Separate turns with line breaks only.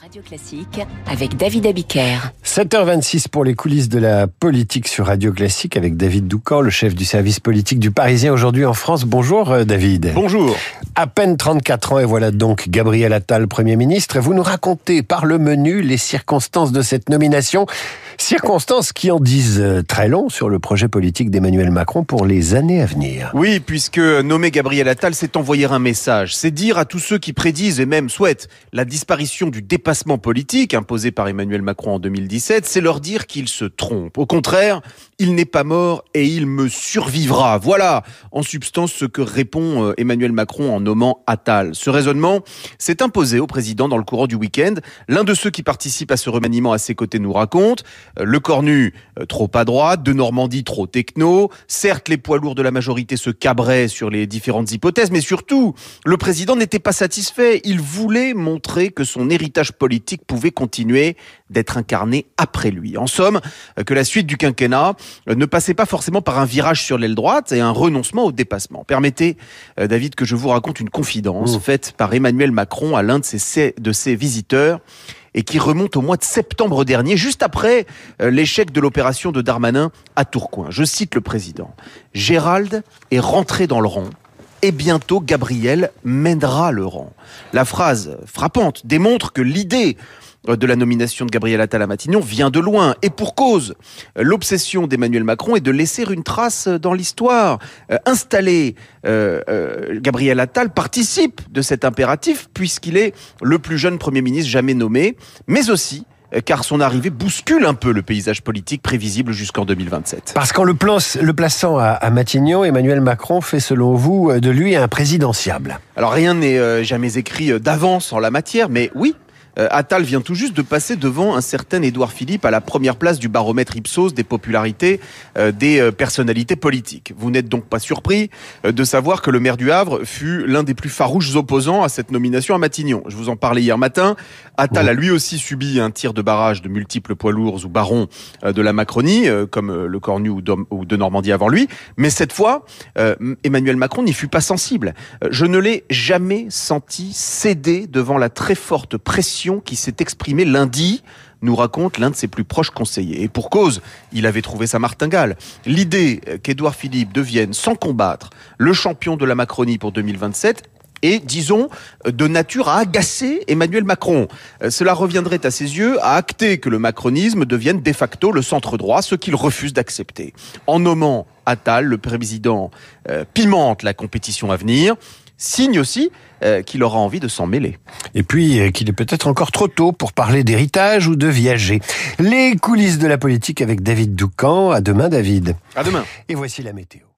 Radio Classique avec David Abiker.
7h26 pour les coulisses de la politique sur Radio Classique avec David Doucan, le chef du service politique du Parisien aujourd'hui en France. Bonjour euh, David.
Bonjour.
À peine 34 ans et voilà donc Gabriel Attal, Premier ministre. Vous nous racontez par le menu les circonstances de cette nomination. Circonstances qui en disent euh, très long sur le projet politique d'Emmanuel Macron pour les années à venir.
Oui, puisque nommer Gabriel Attal, c'est envoyer un message. C'est dire à tous ceux qui prédisent et même souhaitent la disparition du dépassement politique imposé par Emmanuel Macron en 2017, c'est leur dire qu'ils se trompent. Au contraire, il n'est pas mort et il me survivra. Voilà, en substance, ce que répond euh, Emmanuel Macron en nommant Attal. Ce raisonnement s'est imposé au président dans le courant du week-end. L'un de ceux qui participent à ce remaniement à ses côtés nous raconte le Cornu euh, trop à droite, de Normandie trop techno. Certes, les poids lourds de la majorité se cabraient sur les différentes hypothèses, mais surtout, le président n'était pas satisfait. Il voulait montrer que son héritage politique pouvait continuer d'être incarné après lui. En somme, euh, que la suite du quinquennat ne passait pas forcément par un virage sur l'aile droite et un renoncement au dépassement. Permettez, David, que je vous raconte une confidence mmh. faite par Emmanuel Macron à l'un de ses, de ses visiteurs et qui remonte au mois de septembre dernier, juste après euh, l'échec de l'opération de Darmanin à Tourcoing. Je cite le président. Gérald est rentré dans le rang et bientôt Gabriel mènera le rang. La phrase frappante démontre que l'idée de la nomination de Gabriel Attal à Matignon vient de loin. Et pour cause, l'obsession d'Emmanuel Macron est de laisser une trace dans l'histoire. Euh, installer euh, Gabriel Attal participe de cet impératif puisqu'il est le plus jeune Premier ministre jamais nommé, mais aussi car son arrivée bouscule un peu le paysage politique prévisible jusqu'en 2027.
Parce qu'en le, le plaçant à, Matignon, Emmanuel Macron fait selon vous de lui un présidentiable.
Alors rien n'est jamais écrit d'avance en la matière, mais oui, euh, Attal vient tout juste de passer devant un certain Édouard Philippe à la première place du baromètre Ipsos des popularités euh, des euh, personnalités politiques. Vous n'êtes donc pas surpris de savoir que le maire du Havre fut l'un des plus farouches opposants à cette nomination à Matignon. Je vous en parlais hier matin. Attal a lui aussi subi un tir de barrage de multiples poids lourds ou barons de la Macronie, comme le Cornu ou de Normandie avant lui. Mais cette fois, Emmanuel Macron n'y fut pas sensible. Je ne l'ai jamais senti céder devant la très forte pression qui s'est exprimée lundi nous raconte l'un de ses plus proches conseillers. Et pour cause, il avait trouvé sa martingale. L'idée qu'Édouard Philippe devienne, sans combattre, le champion de la Macronie pour 2027 est, disons, de nature à agacer Emmanuel Macron. Euh, cela reviendrait à ses yeux à acter que le macronisme devienne de facto le centre droit, ce qu'il refuse d'accepter. En nommant Attal, le président euh, pimente la compétition à venir signe aussi euh, qu'il aura envie de s'en mêler.
Et puis euh, qu'il est peut-être encore trop tôt pour parler d'héritage ou de viager. Les coulisses de la politique avec David Doucan. À demain, David.
À demain.
Et voici la météo.